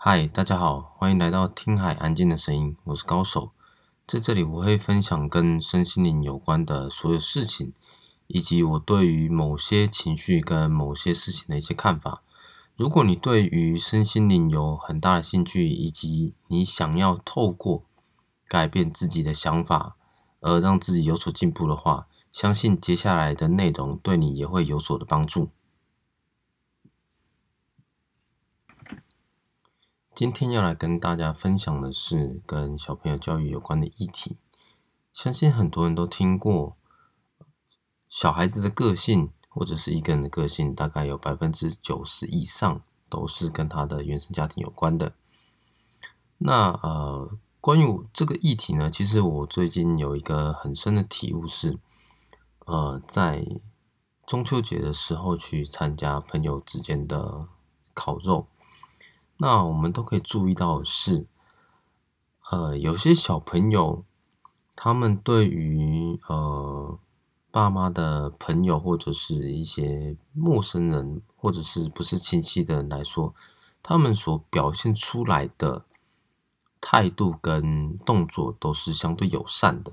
嗨，大家好，欢迎来到听海安静的声音，我是高手，在这里我会分享跟身心灵有关的所有事情，以及我对于某些情绪跟某些事情的一些看法。如果你对于身心灵有很大的兴趣，以及你想要透过改变自己的想法而让自己有所进步的话，相信接下来的内容对你也会有所的帮助。今天要来跟大家分享的是跟小朋友教育有关的议题。相信很多人都听过，小孩子的个性或者是一个人的个性，大概有百分之九十以上都是跟他的原生家庭有关的。那呃，关于这个议题呢，其实我最近有一个很深的体悟是，呃，在中秋节的时候去参加朋友之间的烤肉。那我们都可以注意到是，呃，有些小朋友，他们对于呃爸妈的朋友或者是一些陌生人，或者是不是亲戚的人来说，他们所表现出来的态度跟动作都是相对友善的，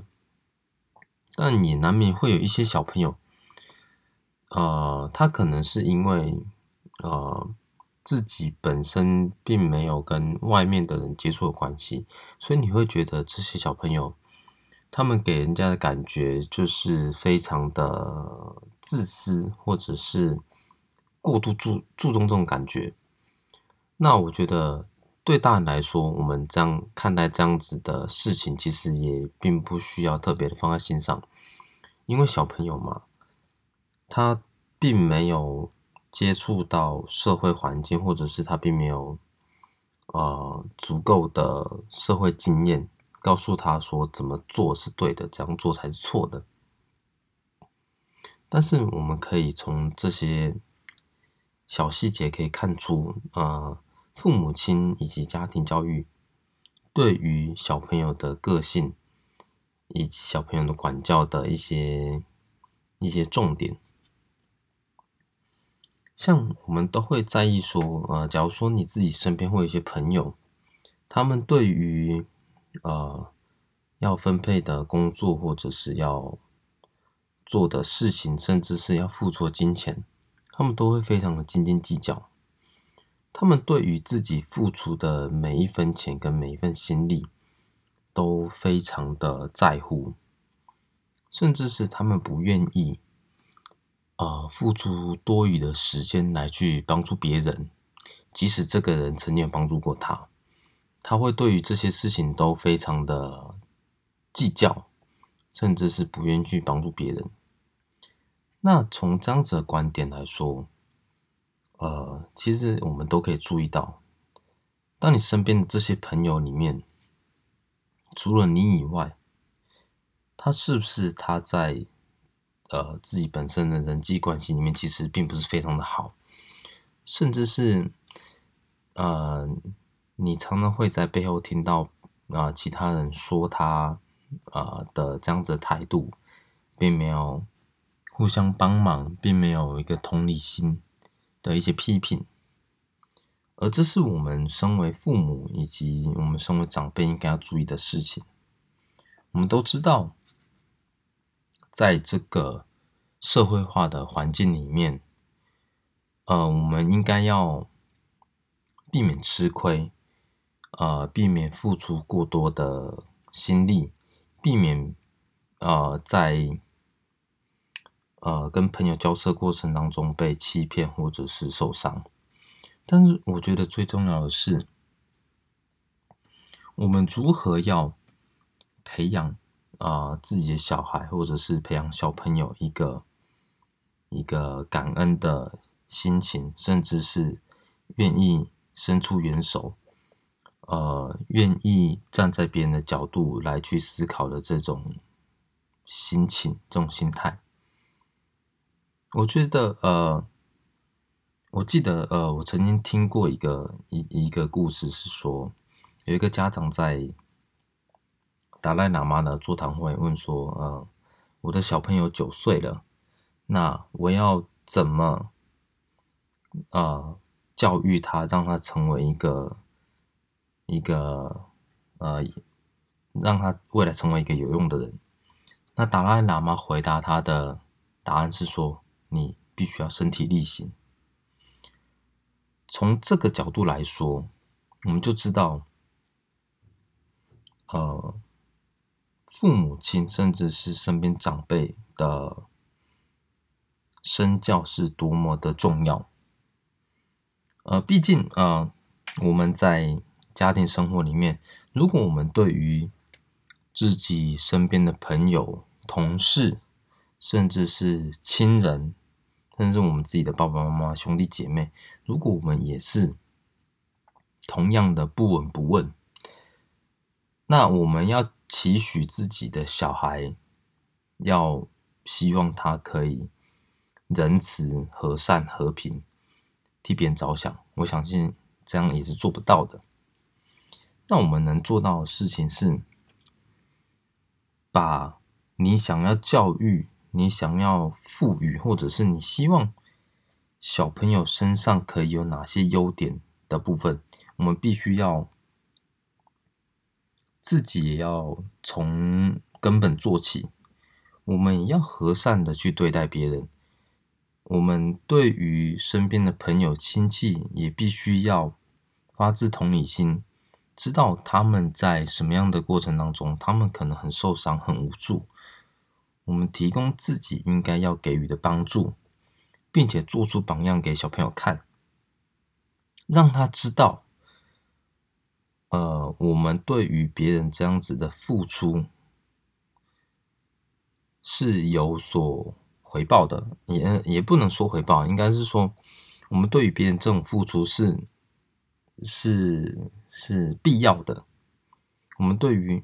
但也难免会有一些小朋友，呃，他可能是因为呃。自己本身并没有跟外面的人接触的关系，所以你会觉得这些小朋友，他们给人家的感觉就是非常的自私，或者是过度注注重这种感觉。那我觉得对大人来说，我们这样看待这样子的事情，其实也并不需要特别的放在心上，因为小朋友嘛，他并没有。接触到社会环境，或者是他并没有呃足够的社会经验，告诉他说怎么做是对的，怎样做才是错的。但是我们可以从这些小细节可以看出，呃，父母亲以及家庭教育对于小朋友的个性以及小朋友的管教的一些一些重点。像我们都会在意说，呃，假如说你自己身边会有一些朋友，他们对于呃要分配的工作或者是要做的事情，甚至是要付出的金钱，他们都会非常的斤斤计较。他们对于自己付出的每一分钱跟每一份心力，都非常的在乎，甚至是他们不愿意。呃，付出多余的时间来去帮助别人，即使这个人曾经帮助过他，他会对于这些事情都非常的计较，甚至是不愿意去帮助别人。那从这样子的观点来说，呃，其实我们都可以注意到，当你身边的这些朋友里面，除了你以外，他是不是他在？呃，自己本身的人际关系里面，其实并不是非常的好，甚至是，呃，你常常会在背后听到啊，其他人说他啊的这样子的态度，并没有互相帮忙，并没有一个同理心的一些批评，而这是我们身为父母以及我们身为长辈应该要注意的事情。我们都知道。在这个社会化的环境里面，呃，我们应该要避免吃亏，呃，避免付出过多的心力，避免呃在呃跟朋友交涉过程当中被欺骗或者是受伤。但是，我觉得最重要的是，我们如何要培养。啊，自己的小孩，或者是培养小朋友一个一个感恩的心情，甚至是愿意伸出援手，呃，愿意站在别人的角度来去思考的这种心情、这种心态。我觉得，呃，我记得，呃，我曾经听过一个一一个故事，是说有一个家长在。达赖喇嘛的座谈会问说：“呃，我的小朋友九岁了，那我要怎么呃教育他，让他成为一个一个呃，让他未来成为一个有用的人。那达赖喇嘛回答他的答案是说：“你必须要身体力行。”从这个角度来说，我们就知道，呃，父母亲甚至是身边长辈的身教是多么的重要。呃，毕竟呃，我们在家庭生活里面，如果我们对于自己身边的朋友、同事，甚至是亲人，甚至我们自己的爸爸妈妈、兄弟姐妹，如果我们也是同样的不闻不问，那我们要期许自己的小孩，要希望他可以仁慈、和善、和平，替别人着想。我相信这样也是做不到的。那我们能做到的事情是。把你想要教育、你想要赋予，或者是你希望小朋友身上可以有哪些优点的部分，我们必须要自己也要从根本做起。我们要和善的去对待别人。我们对于身边的朋友、亲戚，也必须要发自同理心。知道他们在什么样的过程当中，他们可能很受伤、很无助。我们提供自己应该要给予的帮助，并且做出榜样给小朋友看，让他知道，呃，我们对于别人这样子的付出是有所回报的，也也不能说回报，应该是说，我们对于别人这种付出是。是是必要的。我们对于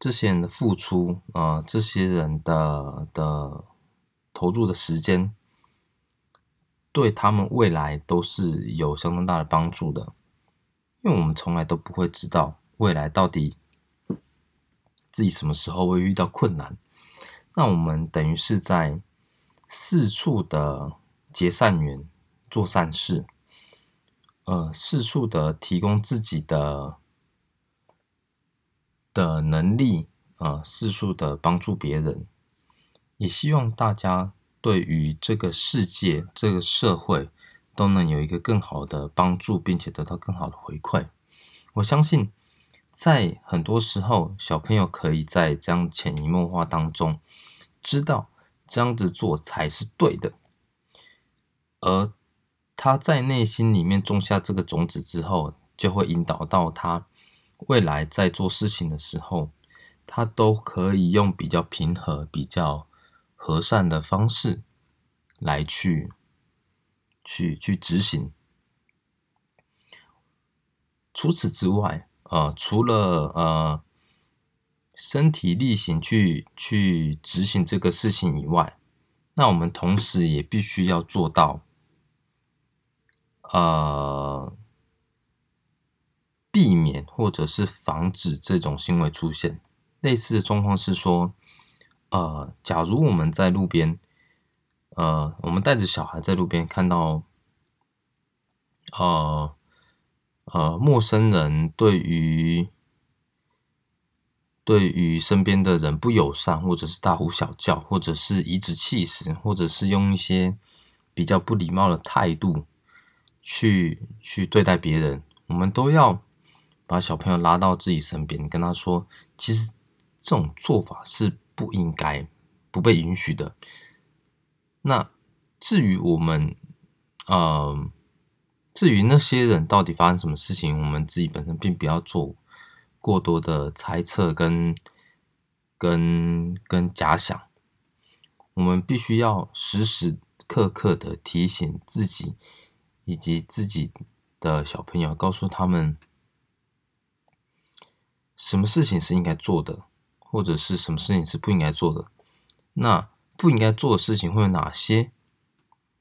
这些人的付出啊，这些人的的投入的时间，对他们未来都是有相当大的帮助的。因为我们从来都不会知道未来到底自己什么时候会遇到困难，那我们等于是在四处的结善缘，做善事。呃，四处的提供自己的的能力，呃，四处的帮助别人，也希望大家对于这个世界、这个社会都能有一个更好的帮助，并且得到更好的回馈。我相信，在很多时候，小朋友可以在这样潜移默化当中，知道这样子做才是对的，而。他在内心里面种下这个种子之后，就会引导到他未来在做事情的时候，他都可以用比较平和、比较和善的方式来去去去执行。除此之外，呃，除了呃身体力行去去执行这个事情以外，那我们同时也必须要做到。呃，避免或者是防止这种行为出现。类似的状况是说，呃，假如我们在路边，呃，我们带着小孩在路边看到，呃呃，陌生人对于对于身边的人不友善，或者是大呼小叫，或者是颐指气使，或者是用一些比较不礼貌的态度。去去对待别人，我们都要把小朋友拉到自己身边，跟他说，其实这种做法是不应该、不被允许的。那至于我们，呃，至于那些人到底发生什么事情，我们自己本身并不要做过多的猜测跟跟跟假想，我们必须要时时刻刻的提醒自己。以及自己的小朋友，告诉他们什么事情是应该做的，或者是什么事情是不应该做的。那不应该做的事情会有哪些？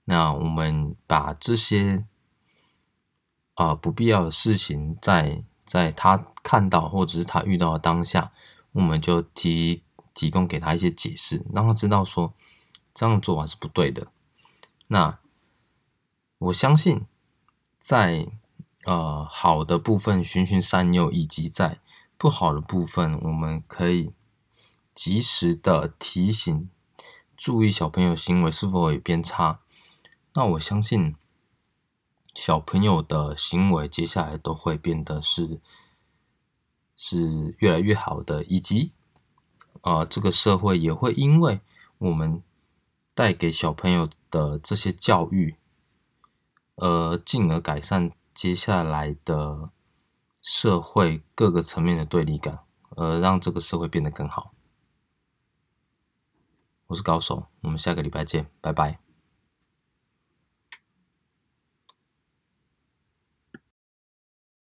那我们把这些啊不必要的事情，在在他看到或者是他遇到的当下，我们就提提供给他一些解释，让他知道说这样做法是不对的。那。我相信，在呃好的部分循循善诱，以及在不好的部分，我们可以及时的提醒、注意小朋友行为是否有变差。那我相信小朋友的行为接下来都会变得是是越来越好的，以及呃这个社会也会因为我们带给小朋友的这些教育，而进而改善接下来的社会各个层面的对立感，而让这个社会变得更好。我是高手，我们下个礼拜见，拜拜。